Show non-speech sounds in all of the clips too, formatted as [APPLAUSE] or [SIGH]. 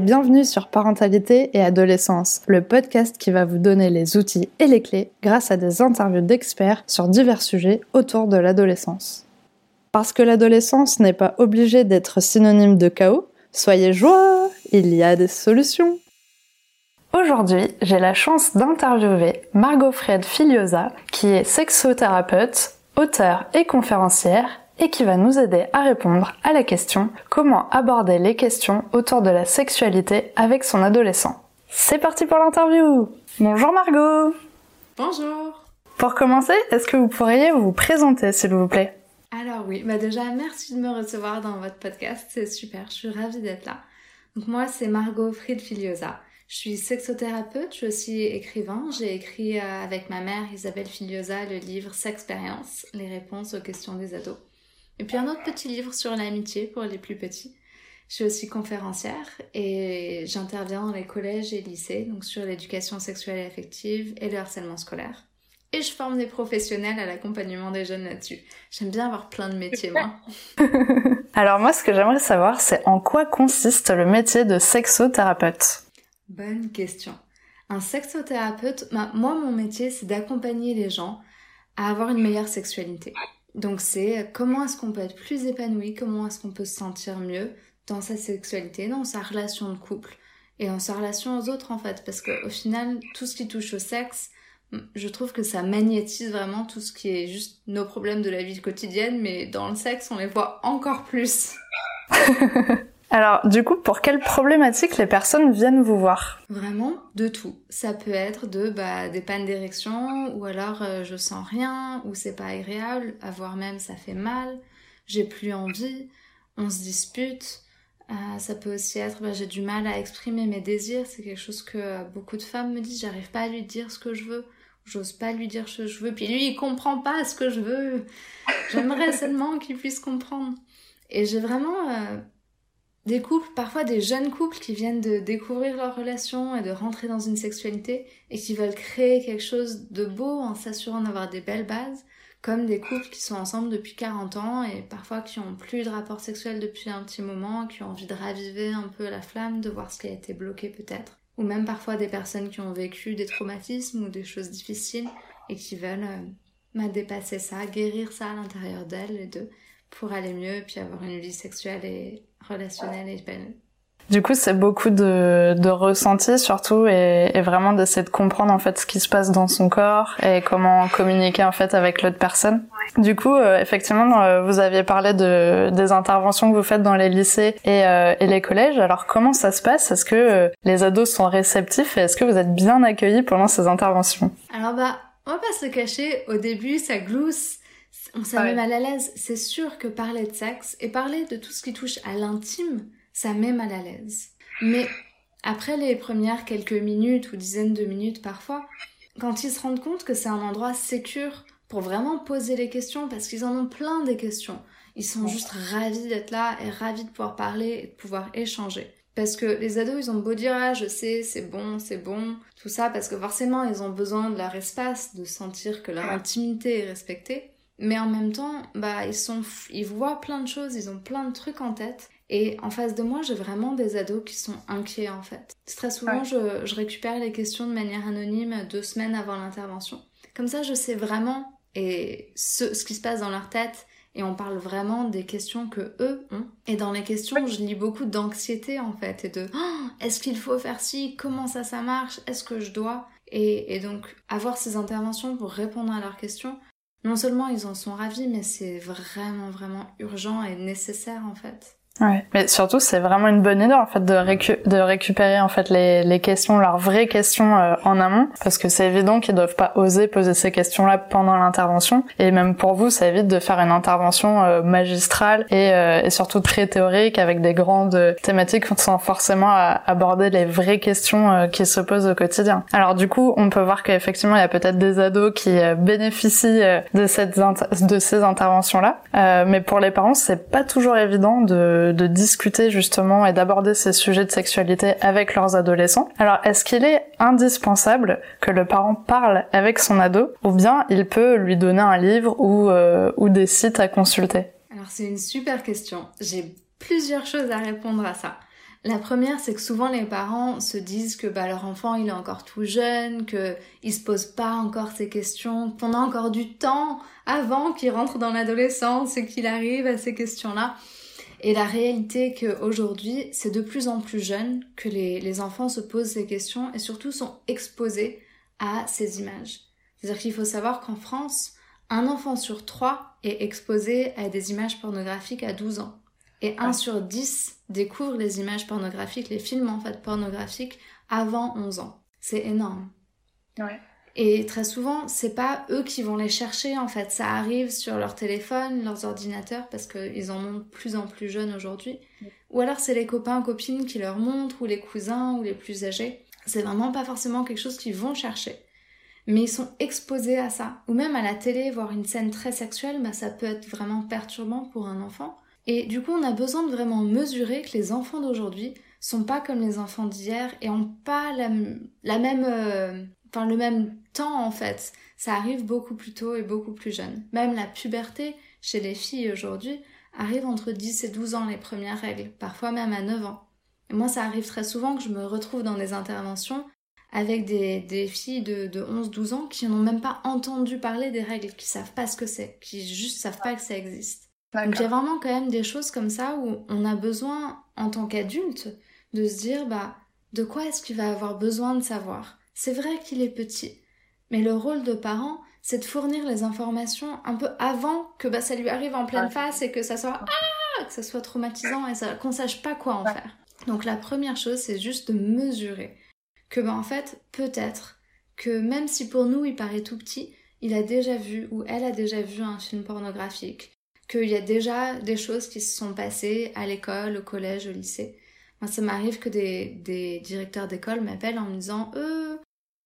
bienvenue sur Parentalité et Adolescence, le podcast qui va vous donner les outils et les clés grâce à des interviews d'experts sur divers sujets autour de l'adolescence. Parce que l'adolescence n'est pas obligée d'être synonyme de chaos, soyez joie, il y a des solutions. Aujourd'hui, j'ai la chance d'interviewer Margot Fred Filiosa, qui est sexothérapeute, auteure et conférencière, et qui va nous aider à répondre à la question comment aborder les questions autour de la sexualité avec son adolescent. C'est parti pour l'interview Bonjour Margot Bonjour Pour commencer, est-ce que vous pourriez vous présenter s'il vous plaît? Alors oui, bah déjà merci de me recevoir dans votre podcast, c'est super, je suis ravie d'être là. Donc moi c'est Margot Fried Filiosa. Je suis sexothérapeute, je suis aussi écrivain. J'ai écrit euh, avec ma mère Isabelle Filiosa le livre Sexpérience, les réponses aux questions des ados. Et puis un autre petit livre sur l'amitié pour les plus petits. Je suis aussi conférencière et j'interviens dans les collèges et lycées, donc sur l'éducation sexuelle et affective et le harcèlement scolaire. Et je forme des professionnels à l'accompagnement des jeunes là-dessus. J'aime bien avoir plein de métiers, moi. [LAUGHS] [LAUGHS] Alors moi, ce que j'aimerais savoir, c'est en quoi consiste le métier de sexothérapeute? Bonne question. Un sexothérapeute, bah, moi, mon métier, c'est d'accompagner les gens à avoir une meilleure sexualité. Donc c'est comment est-ce qu'on peut être plus épanoui, comment est-ce qu'on peut se sentir mieux dans sa sexualité, dans sa relation de couple et dans sa relation aux autres en fait? Parce qu'au final, tout ce qui touche au sexe, je trouve que ça magnétise vraiment tout ce qui est juste nos problèmes de la vie quotidienne, mais dans le sexe, on les voit encore plus. [LAUGHS] Alors, du coup, pour quelles problématiques les personnes viennent vous voir? Vraiment de tout. Ça peut être de bah, des pannes d'érection, ou alors euh, je sens rien, ou c'est pas agréable, voire même ça fait mal, j'ai plus envie, on se dispute. Euh, ça peut aussi être bah, j'ai du mal à exprimer mes désirs, c'est quelque chose que euh, beaucoup de femmes me disent, j'arrive pas à lui dire ce que je veux, j'ose pas lui dire ce que je veux, puis lui il comprend pas ce que je veux. J'aimerais [LAUGHS] seulement qu'il puisse comprendre. Et j'ai vraiment des couples, parfois des jeunes couples qui viennent de découvrir leur relation et de rentrer dans une sexualité et qui veulent créer quelque chose de beau en s'assurant d'avoir des belles bases, comme des couples qui sont ensemble depuis 40 ans et parfois qui ont plus de rapport sexuel depuis un petit moment, qui ont envie de raviver un peu la flamme, de voir ce qui a été bloqué peut-être. Ou même parfois des personnes qui ont vécu des traumatismes ou des choses difficiles et qui veulent euh, dépasser ça, guérir ça à l'intérieur d'elles et de pour aller mieux puis avoir une vie sexuelle et relationnelle et belle. Du coup, c'est beaucoup de, de ressenti surtout et, et vraiment d'essayer de comprendre en fait ce qui se passe dans son corps et comment communiquer en fait avec l'autre personne. Du coup, euh, effectivement, euh, vous aviez parlé de des interventions que vous faites dans les lycées et, euh, et les collèges. Alors comment ça se passe? Est-ce que les ados sont réceptifs et est-ce que vous êtes bien accueillis pendant ces interventions? Alors bah, on va pas se cacher. Au début, ça glousse on s'est mal à l'aise. C'est sûr que parler de sexe et parler de tout ce qui touche à l'intime, ça met mal à l'aise. Mais après les premières quelques minutes ou dizaines de minutes parfois, quand ils se rendent compte que c'est un endroit sécure pour vraiment poser les questions, parce qu'ils en ont plein des questions, ils sont juste ravis d'être là et ravis de pouvoir parler et de pouvoir échanger. Parce que les ados, ils ont beau dire, ah, je sais, c'est bon, c'est bon, tout ça, parce que forcément, ils ont besoin de leur espace, de sentir que leur intimité est respectée. Mais en même temps, bah, ils sont, ils voient plein de choses, ils ont plein de trucs en tête. Et en face de moi, j'ai vraiment des ados qui sont inquiets en fait. Très souvent, je, je, récupère les questions de manière anonyme deux semaines avant l'intervention. Comme ça, je sais vraiment et ce, ce qui se passe dans leur tête et on parle vraiment des questions que eux ont. Et dans les questions, je lis beaucoup d'anxiété en fait et de oh, est-ce qu'il faut faire ci, comment ça ça marche, est-ce que je dois? Et, et, donc avoir ces interventions pour répondre à leurs questions, non seulement ils en sont ravis, mais c'est vraiment, vraiment urgent et nécessaire en fait. Ouais, mais surtout c'est vraiment une bonne idée en fait de, récupérer en fait les, questions, leurs vraies questions euh, en amont, parce que c'est évident qu'ils doivent pas oser poser ces questions-là pendant l'intervention, et même pour vous ça évite de faire une intervention euh, magistrale et, euh, et, surtout très théorique avec des grandes thématiques sans forcément aborder les vraies questions qui se posent au quotidien. Alors du coup on peut voir qu'effectivement il y a peut-être des ados qui bénéficient de, cette de ces interventions-là, mais pour les parents c'est pas toujours évident de de, discuter justement et d'aborder ces sujets de sexualité avec leurs adolescents. Alors est-ce qu'il est indispensable que le parent parle avec son ado ou bien il peut lui donner un livre ou, euh, des sites à consulter? Alors c'est une super question. J'ai plusieurs choses à répondre à ça. La première, c'est que souvent les parents se disent que bah, leur enfant il est encore tout jeune, que il se pose pas encore ces questions, qu'on a encore du temps avant qu'il rentre dans l'adolescence et qu'il arrive à ces questions-là. Et la réalité qu'aujourd'hui, c'est de plus en plus jeune que les, les enfants se posent ces questions et surtout sont exposés à ces images. C'est-à-dire qu'il faut savoir qu'en France, un enfant sur trois est exposé à des images pornographiques à 12 ans. Et un sur 10 découvre les images pornographiques, les films en fait pornographiques avant 11 ans. C'est énorme. Ouais. Et très souvent, c'est pas eux qui vont les chercher en fait. Ça arrive sur leur téléphone, leurs ordinateurs, parce qu'ils en ont de plus en plus jeunes aujourd'hui. Ou alors c'est les copains, copines qui leur montrent, ou les cousins, ou les plus âgés. C'est vraiment pas forcément quelque chose qu'ils vont chercher. Mais ils sont exposés à ça. Ou même à la télé, voir une scène très sexuelle, bah, ça peut être vraiment perturbant pour un enfant. Et du coup, on a besoin de vraiment mesurer que les enfants d'aujourd'hui sont pas comme les enfants d'hier et ont pas la, la même, euh, enfin le même temps en fait. Ça arrive beaucoup plus tôt et beaucoup plus jeune. Même la puberté chez les filles aujourd'hui arrive entre 10 et 12 ans les premières règles, parfois même à 9 ans. Et moi, ça arrive très souvent que je me retrouve dans des interventions avec des, des filles de, de 11-12 ans qui n'ont même pas entendu parler des règles, qui savent pas ce que c'est, qui juste savent pas que ça existe. Donc il y a vraiment quand même des choses comme ça où on a besoin, en tant qu'adulte, de se dire, bah, de quoi est-ce qu'il va avoir besoin de savoir? C'est vrai qu'il est petit, mais le rôle de parent, c'est de fournir les informations un peu avant que bah, ça lui arrive en pleine face et que ça soit ah, que ça soit traumatisant et ça, qu'on sache pas quoi en faire. Donc la première chose, c'est juste de mesurer que bah, en fait, peut-être que même si pour nous il paraît tout petit, il a déjà vu ou elle a déjà vu un film pornographique, qu'il y a déjà des choses qui se sont passées à l'école, au collège, au lycée. Moi, ça m'arrive que des, des directeurs d'école m'appellent en me disant euh,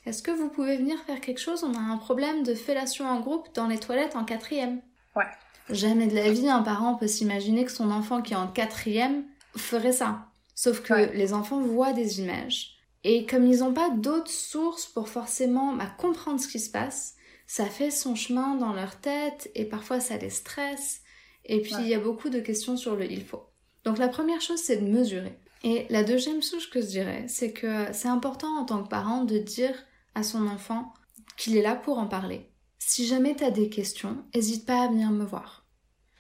Est-ce que vous pouvez venir faire quelque chose? On a un problème de fellation en groupe dans les toilettes en quatrième. Ouais. Jamais de la vie, un parent peut s'imaginer que son enfant qui est en quatrième ferait ça. Sauf que les enfants voient des images. Et comme ils n'ont pas d'autres sources pour forcément bah, comprendre ce qui se passe, ça fait son chemin dans leur tête et parfois ça les stresse. Et puis il y a beaucoup de questions sur le il faut. Donc la première chose c'est de mesurer. Et la deuxième chose que je dirais, c'est que c'est important en tant que parent de dire à son enfant qu'il est là pour en parler. Si jamais tu as des questions, n'hésite pas à venir me voir.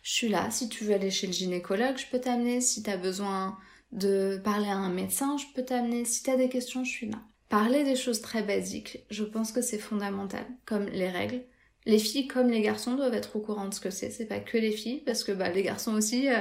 Je suis là, si tu veux aller chez le gynécologue, je peux t'amener. Si tu as besoin de parler à un médecin, je peux t'amener. Si tu as des questions, je suis là. Parler des choses très basiques, je pense que c'est fondamental, comme les règles, les filles comme les garçons doivent être au courant de ce que c'est. C'est pas que les filles, parce que bah, les garçons aussi, euh,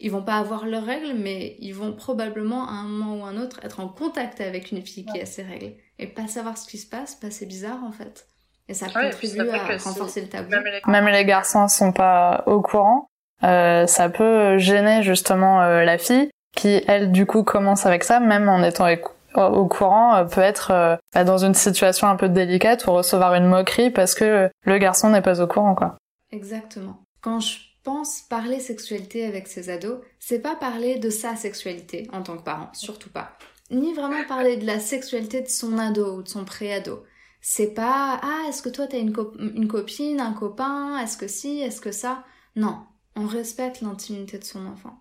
ils vont pas avoir leurs règles, mais ils vont probablement à un moment ou un autre être en contact avec une fille qui a ses règles. Et pas savoir ce qui se passe, bah, c'est bizarre en fait. Et ça contribue à renforcer le tabou. Même les... garçons sont pas au courant. Euh, ça peut gêner justement euh, la fille qui, elle, du coup, commence avec ça, même en étant au courant euh, peut être euh, bah, dans une situation un peu délicate ou recevoir une moquerie parce que le garçon n'est pas au courant quoi. Exactement. Quand je pense parler sexualité avec ses ados, c'est pas parler de sa sexualité en tant que parent, surtout pas. Ni vraiment parler de la sexualité de son ado ou de son pré-ado. C'est pas ah est-ce que toi t'as une, une copine, un copain, est-ce que si, est-ce que ça? Non, on respecte l'intimité de son enfant.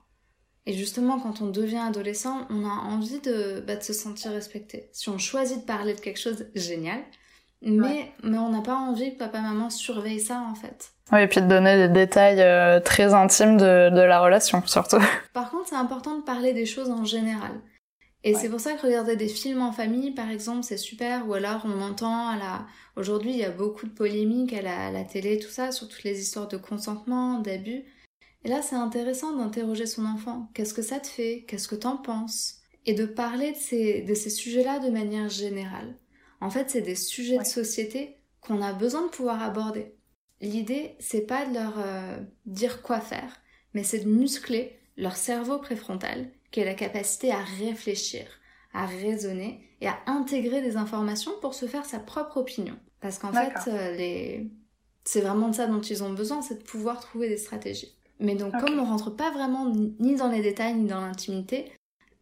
Et justement, quand on devient adolescent, on a envie de, bah, de se sentir respecté. Si on choisit de parler de quelque chose, génial. Mais, mais on n'a pas envie que papa maman surveille ça en fait. Oui, et puis de donner des détails euh, très intimes de, de, la relation, surtout. [LAUGHS] Par contre, c'est important de parler des choses en général. Et c'est pour ça que regarder des films en famille, par exemple, c'est super. Ou alors, on entend à la... Aujourd'hui, il y a beaucoup de polémiques à la, à la télé, tout ça, sur toutes les histoires de consentement, d'abus. Et là, c'est intéressant d'interroger son enfant. Qu'est-ce que ça te fait? Qu'est-ce que t'en penses? Et de parler de ces, de ces sujets-là de manière générale. En fait, c'est des sujets de société qu'on a besoin de pouvoir aborder. L'idée, c'est pas de leur euh, dire quoi faire, mais c'est de muscler leur cerveau préfrontal, qui est la capacité à réfléchir, à raisonner et à intégrer des informations pour se faire sa propre opinion. Parce qu'en fait, euh, les... c'est vraiment de ça dont ils ont besoin, c'est de pouvoir trouver des stratégies. Mais donc, comme on rentre pas vraiment ni dans les détails ni dans l'intimité,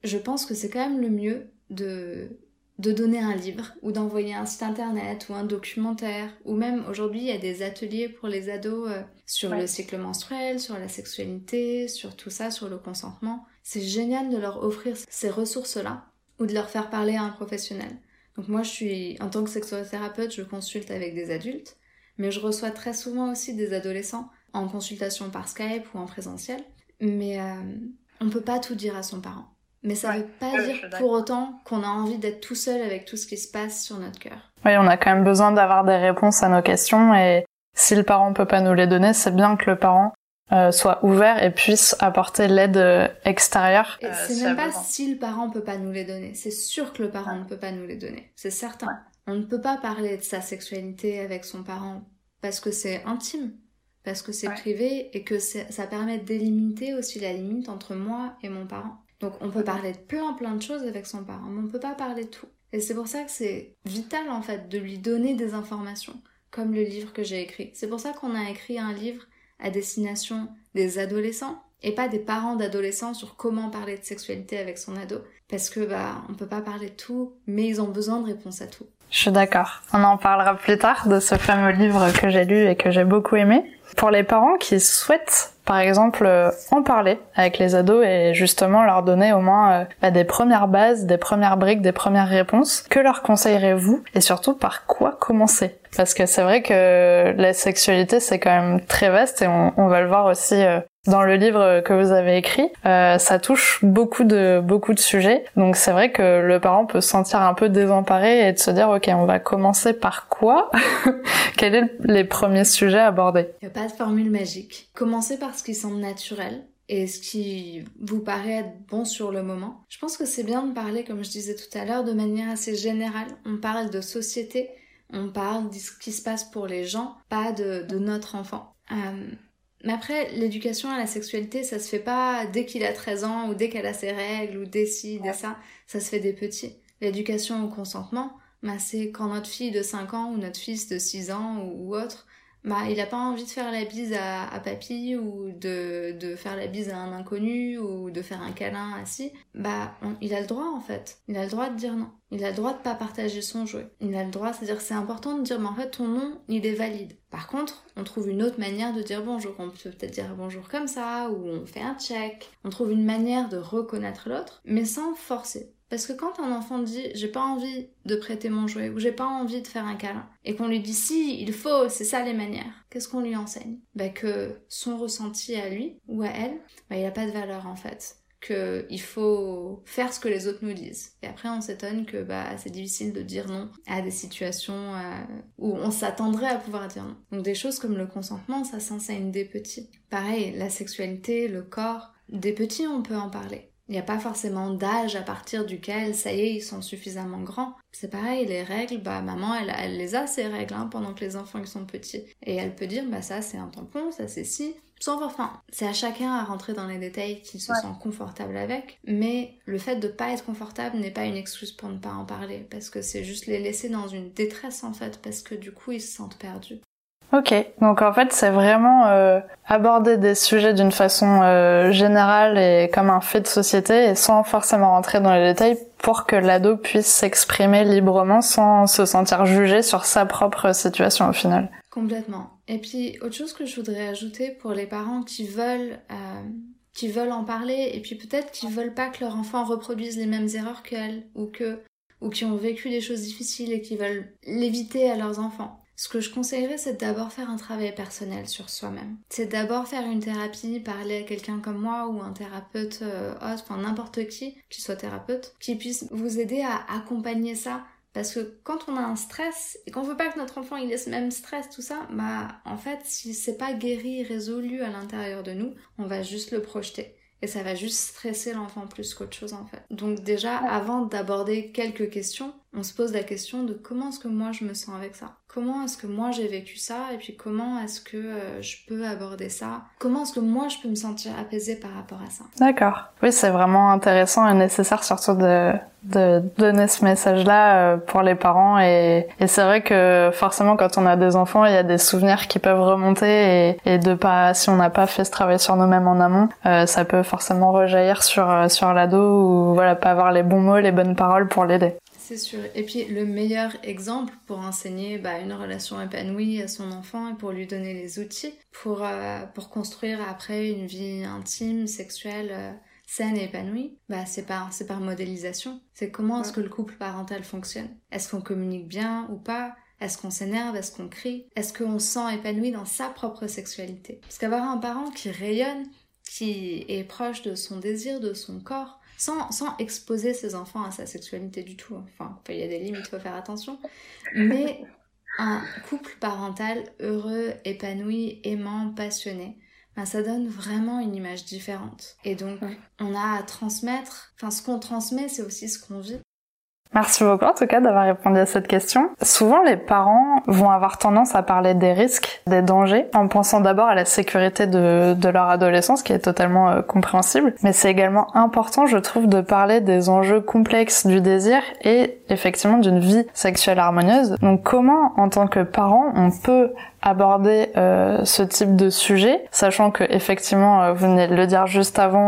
je pense que c'est quand même le mieux de, de donner un livre ou d'envoyer un site internet ou un documentaire ou même aujourd'hui il y a des ateliers pour les ados euh, sur le cycle menstruel, sur la sexualité, sur tout ça, sur le consentement. c'est génial de leur offrir ces ressources-là ou de leur faire parler à un professionnel. Donc moi, je suis, en tant que sexothérapeute, je consulte avec des adultes, mais je reçois très souvent aussi des adolescents en consultation par Skype ou en présentiel. Mais euh, on peut pas tout dire à son parent. Mais ça ne veut pas dire pour autant qu'on a envie d'être tout seul avec tout ce qui se passe sur notre cœur. Oui, on a quand même besoin d'avoir des réponses à nos questions et si le parent peut pas nous les donner, c'est bien que le parent euh, soit ouvert et puisse apporter l'aide euh, extérieure. Et c'est même pas si le parent peut pas nous les donner, c'est sûr que le parent ne peut pas nous les donner, c'est certain. On ne peut pas parler de sa sexualité avec son parent parce que c'est intime, parce que c'est privé et que ça permet de délimiter aussi la limite entre moi et mon parent. Donc on peut parler de plein plein de choses avec son parent, mais on peut pas parler de tout. Et c'est pour ça que c'est vital en fait de lui donner des informations, comme le livre que j'ai écrit. C'est pour ça qu'on a écrit un livre à destination des adolescents et pas des parents d'adolescents sur comment parler de sexualité avec son ado parce que bah on peut pas parler de tout mais ils ont besoin de réponses à tout. Je suis d'accord. On en parlera plus tard de ce fameux livre que j'ai lu et que j'ai beaucoup aimé. Pour les parents qui souhaitent, par exemple, euh, en parler avec les ados et justement leur donner au moins euh, bah, des premières bases, des premières briques, des premières réponses, que leur conseillerez-vous et surtout par quoi commencer? Parce que c'est vrai que la sexualité c'est quand même très vaste et on, va le voir aussi euh, dans le livre que vous avez écrit, euh, ça touche beaucoup de beaucoup de sujets. Donc c'est vrai que le parent peut se sentir un peu désemparé et de se dire ok on va commencer par quoi? [LAUGHS] Quels sont les premiers sujets abordés Il n'y a pas de formule magique. Commencez par ce qui semble naturel et ce qui vous paraît être bon sur le moment. Je pense que c'est bien de parler, comme je disais tout à l'heure, de manière assez générale. On parle de société, on parle de ce qui se passe pour les gens, pas de, de notre enfant. Euh, mais après, l'éducation à la sexualité, ça se fait pas dès qu'il a 13 ans ou dès qu'elle a ses règles ou dès ci, dès ça. Ça se fait des petits. L'éducation au consentement, bah, c'est quand notre fille de 5 ans ou notre fils de 6 ans ou, ou autre bah, il a pas envie de faire la bise à, à papy ou de, de faire la bise à un inconnu ou de faire un câlin assis, bah, il a le droit en fait. Il a le droit de dire non. Il a le droit de pas partager son jouet. Il a le droit, c'est-à-dire c'est important de dire, mais en fait, ton nom, il est valide. Par contre, on trouve une autre manière de dire bonjour. On peut peut-être dire bonjour comme ça, ou on fait un check. On trouve une manière de reconnaître l'autre, mais sans forcer. Parce que quand un enfant dit j'ai pas envie de prêter mon jouet ou j'ai pas envie de faire un câlin et qu'on lui dit si il faut, c'est ça les manières, qu'est-ce qu'on lui enseigne? Bah que son ressenti à lui ou à elle, bah il a pas de valeur en fait. Qu'il faut faire ce que les autres nous disent. Et après, on s'étonne que bah, c'est difficile de dire non à des situations euh, où on s'attendrait à pouvoir dire non. Donc des choses comme le consentement, ça s'enseigne des petits. Pareil, la sexualité, le corps, des petits, on peut en parler. Il n'y a pas forcément d'âge à partir duquel, ça y est, ils sont suffisamment grands. C'est pareil, les règles, bah maman, elle, elle les a ces règles hein, pendant que les enfants ils sont petits. Et elle peut dire, bah ça c'est un tampon, ça c'est si. Sans enfin, c'est à chacun à rentrer dans les détails qu'il se sent confortable avec. Mais le fait de pas être confortable n'est pas une excuse pour ne pas en parler, parce que c'est juste les laisser dans une détresse en fait, parce que du coup ils se sentent perdus. Ok, donc en fait c'est vraiment euh, aborder des sujets d'une façon euh, générale et comme un fait de société et sans forcément rentrer dans les détails pour que l'ado puisse s'exprimer librement sans se sentir jugé sur sa propre situation au final. Complètement. Et puis autre chose que je voudrais ajouter pour les parents qui veulent euh, qui veulent en parler et puis peut-être qui veulent pas que leur enfant reproduise les mêmes erreurs qu'elles ou que ou qui ont vécu des choses difficiles et qui veulent l'éviter à leurs enfants. Ce que je conseillerais, c'est d'abord faire un travail personnel sur soi-même. C'est d'abord faire une thérapie, parler à quelqu'un comme moi ou un thérapeute euh, autre, enfin n'importe qui, qui soit thérapeute, qui puisse vous aider à accompagner ça. Parce que quand on a un stress et qu'on veut pas que notre enfant il ait ce même stress, tout ça, bah en fait si c'est pas guéri, résolu à l'intérieur de nous, on va juste le projeter et ça va juste stresser l'enfant plus qu'autre chose en fait. Donc déjà, avant d'aborder quelques questions, on se pose la question de comment est-ce que moi je me sens avec ça Comment est-ce que moi j'ai vécu ça Et puis comment est-ce que euh, je peux aborder ça? Comment est-ce que moi je peux me sentir apaisée par rapport à ça? D'accord. Oui, c'est vraiment intéressant et nécessaire surtout de, de donner ce message-là euh, pour les parents. Et, et c'est vrai que forcément quand on a des enfants, il y a des souvenirs qui peuvent remonter et, et de pas, si on n'a pas fait ce travail sur nous-mêmes en amont, euh, ça peut forcément rejaillir sur, sur l'ado ou voilà, pas avoir les bons mots, les bonnes paroles pour l'aider. C'est sûr. Et puis le meilleur exemple pour enseigner bah, une relation épanouie à son enfant et pour lui donner les outils pour, euh, pour construire après une vie intime, sexuelle, euh, saine et épanouie, bah c'est par c'est par modélisation. C'est comment est-ce que le couple parental fonctionne? Est-ce qu'on communique bien ou pas? Est-ce qu'on s'énerve? Est-ce qu'on crie? Est-ce qu'on se sent épanoui dans sa propre sexualité? Parce qu'avoir un parent qui rayonne, qui est proche de son désir, de son corps, sans, sans exposer ses enfants à sa sexualité du tout. Enfin, il y a des limites, il faut faire attention. Mais un couple parental heureux, épanoui, aimant, passionné, ben ça donne vraiment une image différente. Et donc, on a à transmettre, enfin, ce qu'on transmet, c'est aussi ce qu'on vit. Merci beaucoup en tout cas d'avoir répondu à cette question. Souvent les parents vont avoir tendance à parler des risques, des dangers, en pensant d'abord à la sécurité de, leur adolescence, qui est totalement euh, compréhensible. Mais c'est également important, je trouve, de parler des enjeux complexes du désir et effectivement d'une vie sexuelle harmonieuse. Donc comment, en tant que parent, on peut aborder euh, ce type de sujet, sachant que effectivement, euh, vous venez de le dire juste avant,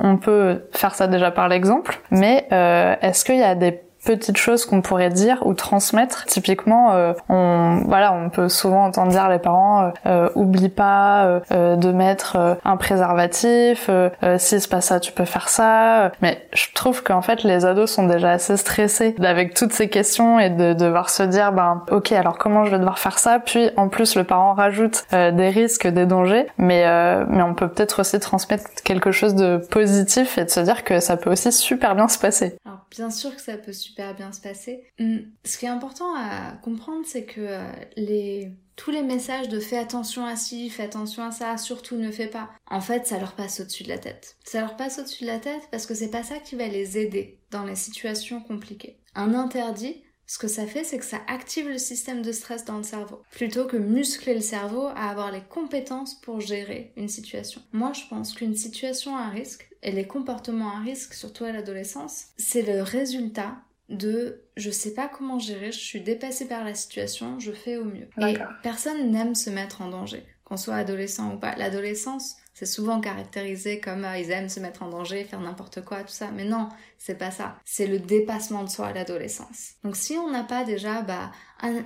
on peut faire ça déjà par l'exemple, mais est-ce qu'il y a des petites choses qu'on pourrait dire ou transmettre? Typiquement, euh, on voilà, on peut souvent entendre dire les parents euh, euh oublie pas euh, de mettre un préservatif, si c'est pas ça, tu peux faire ça. Mais je trouve qu'en fait les ados sont déjà assez stressés avec toutes ces questions et de devoir se dire ben ok alors comment je vais devoir faire ça? Puis en plus le parent rajoute des risques, des dangers, mais mais on peut peut-être aussi transmettre quelque chose de positif et de se dire que ça peut aussi super bien se passer. Alors bien sûr que ça peut super bien se passer. Hum, ce qui est important à comprendre, c'est que euh, les tous les messages de fais attention à ci, fais attention à ça, surtout ne fais pas, en fait, ça leur passe au-dessus de la tête. Ça leur passe au-dessus de la tête parce que c'est pas ça qui va les aider dans les situations compliquées. Un interdit, ce que ça fait, c'est que ça active le système de stress dans le cerveau, plutôt que muscler le cerveau à avoir les compétences pour gérer une situation. Moi, je pense qu'une situation à risque, et les comportements à risque, surtout à l'adolescence, c'est le résultat de je sais pas comment gérer, je suis dépassée par la situation, je fais au mieux. Et personne n'aime se mettre en danger, qu'on soit adolescent ou pas. L'adolescence, c'est souvent caractérisé comme euh, ils aiment se mettre en danger, faire n'importe quoi, tout ça. Mais non, c'est pas ça. C'est le dépassement de soi à l'adolescence. Donc si on n'a pas déjà bah,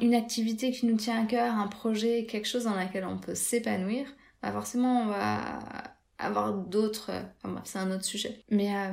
une activité qui nous tient à cœur, un projet, quelque chose dans lequel on peut s'épanouir, bah forcément on va avoir d'autres... Enfin c'est un autre sujet. Mais... Euh,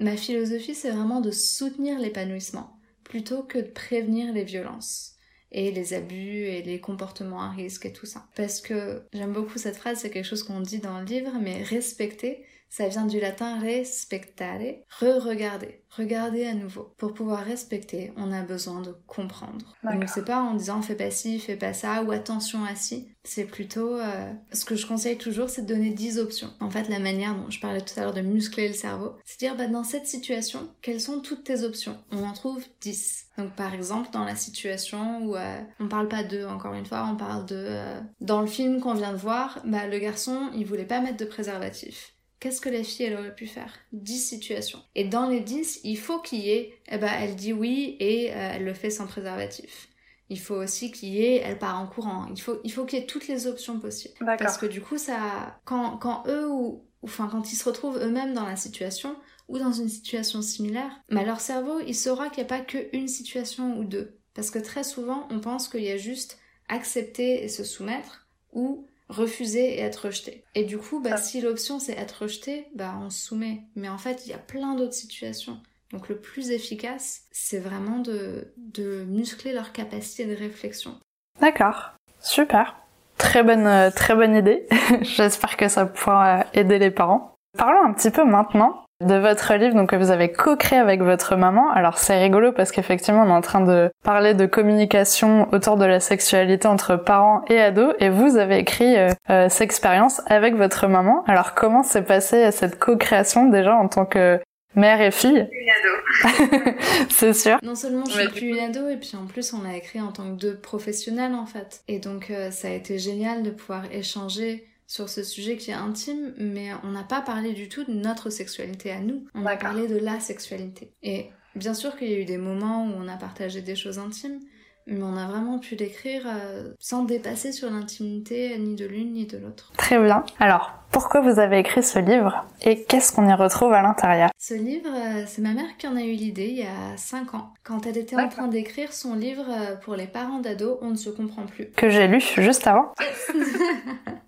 Ma philosophie, c'est vraiment de soutenir l'épanouissement plutôt que de prévenir les violences et les abus et les comportements à risque et tout ça. Parce que j'aime beaucoup cette phrase, c'est quelque chose qu'on dit dans le livre, mais respecter, ça vient du latin respectare, re-regarder, regarder à nouveau. Pour pouvoir respecter, on a besoin de comprendre. Donc c'est pas en disant fais pas ci, fais pas ça, ou attention à ci. C'est plutôt, euh, ce que je conseille toujours, c'est de donner 10 options. En fait, la manière dont je parlais tout à l'heure de muscler le cerveau, c'est dire, bah, dans cette situation, quelles sont toutes tes options? On en trouve 10. Donc par exemple, dans la situation où euh, on parle pas de, encore une fois, on parle de, euh, dans le film qu'on vient de voir, bah, le garçon, il voulait pas mettre de préservatif. Qu'est-ce que la fille, elle aurait pu faire? 10 situations. Et dans les 10, il faut qu'il y ait, eh ben, elle dit oui et euh, elle le fait sans préservatif. Il faut aussi qu'il y ait, elle part en courant. Il faut, il faut qu'il y ait toutes les options possibles. Parce que du coup, ça, quand, quand eux ou, enfin, quand ils se retrouvent eux-mêmes dans la situation ou dans une situation similaire, bah, leur cerveau, il saura qu'il n'y a pas qu'une situation ou deux. Parce que très souvent, on pense qu'il y a juste accepter et se soumettre ou refuser et être rejeté. Et du coup, bah, si l'option c'est être rejeté, bah, on se soumet. Mais en fait, il y a plein d'autres situations. Donc le plus efficace, c'est vraiment de, de muscler leur capacité de réflexion. D'accord, super. Très bonne, euh, très bonne idée. [LAUGHS] J'espère que ça pourra aider les parents. Parlons un petit peu maintenant de votre livre donc que vous avez co-créé avec votre maman. Alors c'est rigolo parce qu'effectivement on est en train de parler de communication autour de la sexualité entre parents et ados et vous avez écrit euh, euh, cette expérience avec votre maman. Alors comment s'est passée cette co-création déjà en tant que mère et fille? Une ado. [LAUGHS] c'est sûr. Non seulement je suis plus une ado et puis en plus on l'a écrit en tant que deux professionnels en fait. Et donc euh, ça a été génial de pouvoir échanger sur ce sujet qui est intime, mais on n'a pas parlé du tout de notre sexualité à nous. On a parlé de la sexualité. Et bien sûr qu'il y a eu des moments où on a partagé des choses intimes, mais on a vraiment pu l'écrire euh, sans dépasser sur l'intimité ni de l'une ni de l'autre. Très bien. Alors, pourquoi vous avez écrit ce livre et qu'est-ce qu'on y retrouve à l'intérieur? Ce livre, euh, c'est ma mère qui en a eu l'idée il y a 5 ans, quand elle était en train d'écrire son livre euh, pour les parents d'ados, On ne se comprend plus. Que j'ai lu juste avant. [LAUGHS]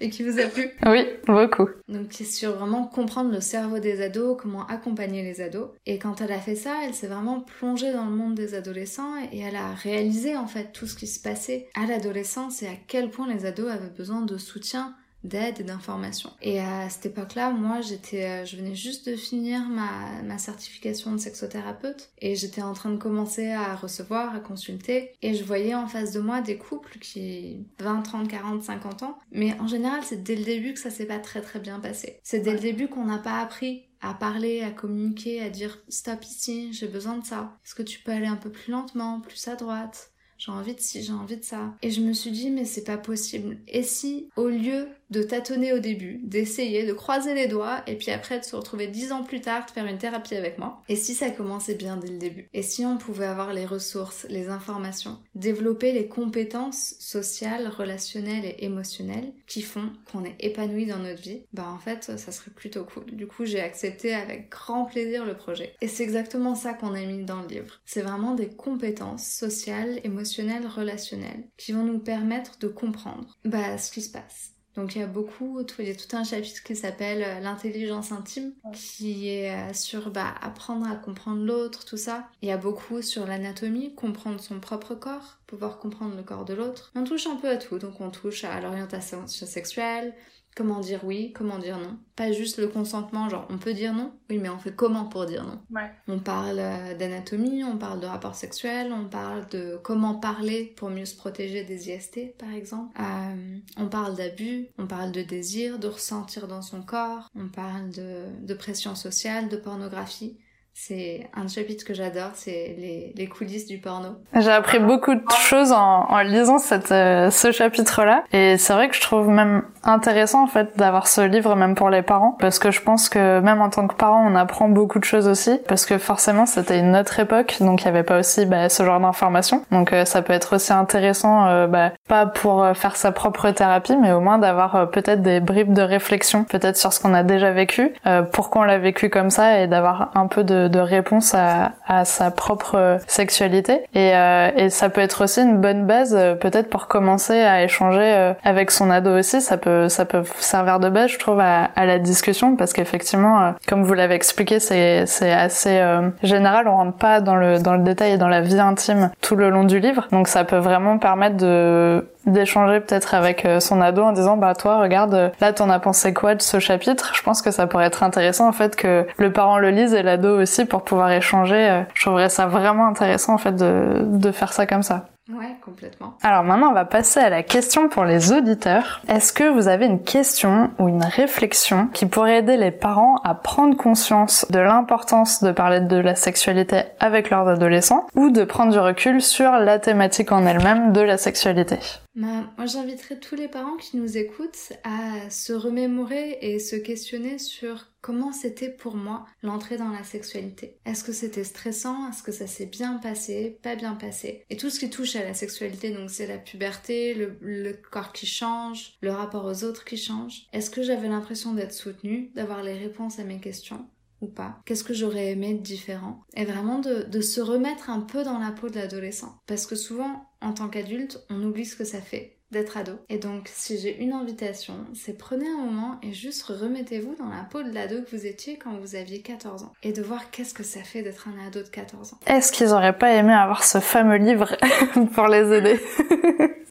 et qui vous a plu. Oui, beaucoup. Donc c'est sur vraiment comprendre le cerveau des ados, comment accompagner les ados. Et quand elle a fait ça, elle s'est vraiment plongée dans le monde des adolescents et elle a réalisé en fait tout ce qui se passait à l'adolescence et à quel point les ados avaient besoin de soutien d'aide et d'information. Et à cette époque-là, moi, j'étais, euh, je venais juste de finir ma, ma certification de sexothérapeute et j'étais en train de commencer à recevoir, à consulter et je voyais en face de moi des couples qui 20, 30, 40, 50 ans. Mais en général, c'est dès le début que ça s'est pas très très bien passé. C'est dès le début qu'on n'a pas appris à parler, à communiquer, à dire stop ici, j'ai besoin de ça. Est-ce que tu peux aller un peu plus lentement, plus à droite? J'ai envie de ci, j'ai envie de ça. Et je me suis dit, mais c'est pas possible. Et si, au lieu de tâtonner au début, d'essayer, de croiser les doigts, et puis après de se retrouver dix ans plus tard, de faire une thérapie avec moi, et si ça commençait bien dès le début? Et si on pouvait avoir les ressources, les informations, développer les compétences sociales, relationnelles et émotionnelles qui font qu'on est épanoui dans notre vie, bah en fait, ça serait plutôt cool. Du coup, j'ai accepté avec grand plaisir le projet. Et c'est exactement ça qu'on a mis dans le livre. C'est vraiment des compétences sociales, émotionnelles, relationnels, qui vont nous permettre de comprendre bah, ce qui se passe. Donc il y a beaucoup, il y a tout un chapitre qui s'appelle euh, l'intelligence intime, qui est euh, sur bah, apprendre à comprendre l'autre, tout ça. Il y a beaucoup sur l'anatomie, comprendre son propre corps, pouvoir comprendre le corps de l'autre. On touche un peu à tout, donc on touche à l'orientation sexuelle, comment dire oui, comment dire non. Pas juste le consentement, genre on peut dire non, oui, mais on fait comment pour dire non? Ouais. On parle euh, d'anatomie, on parle de rapport sexuel, on parle de comment parler pour mieux se protéger des IST, par exemple. Euh, on parle d'abus, on parle de désir, de ressentir dans son corps, on parle de, de pression sociale, de pornographie. C'est un chapitre que j'adore, c'est les, coulisses du porno. J'ai appris beaucoup de choses en, lisant euh, ce chapitre-là. Et c'est vrai que je trouve même intéressant en fait d'avoir ce livre même pour les parents. Parce que je pense que même en tant que parent, on apprend beaucoup de choses aussi. Parce que forcément, c'était une autre époque, donc il n'y avait pas aussi bah, ce genre d'informations. Donc euh, ça peut être aussi intéressant, euh, bah, pas pour faire sa propre thérapie, mais au moins d'avoir peut-être des bribes de réflexion, peut-être sur ce qu'on a déjà vécu, pourquoi on l'a vécu comme ça, et d'avoir un peu de de réponse à, à sa propre sexualité. Et, euh, et, ça peut être aussi une bonne base, euh, peut-être pour commencer à échanger euh, avec son ado aussi. Ça peut, ça peut servir de base, je trouve, à, à la discussion, parce qu'effectivement, comme vous l'avez expliqué, c'est, assez général. On rentre pas dans le, dans le détail et dans la vie intime tout le long du livre. Donc ça peut vraiment permettre de d'échanger peut-être avec euh, son ado en disant bah toi regarde euh, là t'en as pensé quoi de ce chapitre? Je pense que ça pourrait être intéressant en fait que le parent le lise et l'ado aussi pour pouvoir échanger euh, je trouverais ça vraiment intéressant en fait de, de faire ça comme ça Ouais, complètement. Alors maintenant, on va passer à la question pour les auditeurs. Est-ce que vous avez une question ou une réflexion qui pourrait aider les parents à prendre conscience de l'importance de parler de la sexualité avec leurs adolescents ou de prendre du recul sur la thématique en elle-même de la sexualité? Bah, moi, j'inviterais tous les parents qui nous écoutent à se remémorer et se questionner sur comment c'était pour moi l'entrée dans la sexualité. Est-ce que c'était stressant? Est-ce que ça s'est bien passé? Pas bien passé? Et tout ce qui touche à la sexualité, donc c'est la puberté, le, corps qui change, le rapport aux autres qui change. Est-ce que j'avais l'impression d'être soutenue, d'avoir les réponses à mes questions ou pas? Qu'est-ce que j'aurais aimé de différent? Et vraiment de, se remettre un peu dans la peau de l'adolescent. Parce que souvent, en tant qu'adulte, on oublie ce que ça fait d'être ado. Et donc, si j'ai une invitation, c'est prenez un moment et juste remettez-vous dans la peau de l'ado que vous étiez quand vous aviez 14 ans. Et de voir qu'est-ce que ça fait d'être un ado de 14 ans. Est-ce qu'ils auraient pas aimé avoir ce fameux livre [LAUGHS] pour les aider?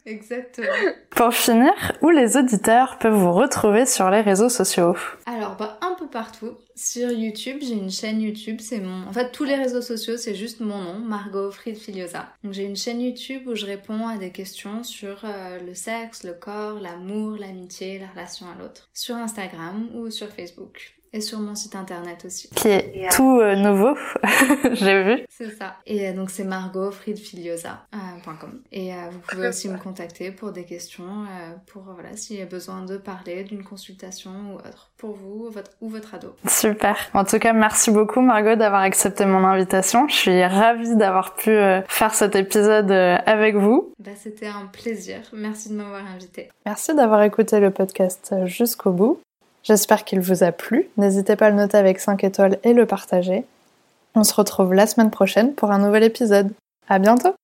Exactement. Pour finir, où les auditeurs peuvent vous retrouver sur les réseaux sociaux? Alors, bah, un peu partout. Sur YouTube, j'ai une chaîne YouTube, c'est mon... En fait, tous les réseaux sociaux, c'est juste mon nom, Margot Fried Filiosa. Donc j'ai une chaîne YouTube où je réponds à des questions sur euh, le sexe, le corps, l'amour, l'amitié, la relation à l'autre. Sur Instagram ou sur Facebook. Et sur mon site internet aussi. Qui est tout euh, nouveau, [LAUGHS] j'ai vu. C'est ça. Et euh, donc c'est margotfriedfiliosa.com. et euh, vous pouvez aussi me contacter pour des questions, pour voilà, s'il y a besoin de parler d'une consultation ou autre, pour vous votre, ou votre ado. Super. En tout cas, merci beaucoup Margot d'avoir accepté mon invitation. Je suis ravie d'avoir pu faire cet épisode avec vous. Bah, C'était un plaisir. Merci de m'avoir invité. Merci d'avoir écouté le podcast jusqu'au bout. J'espère qu'il vous a plu. N'hésitez pas à le noter avec 5 étoiles et le partager. On se retrouve la semaine prochaine pour un nouvel épisode. À bientôt!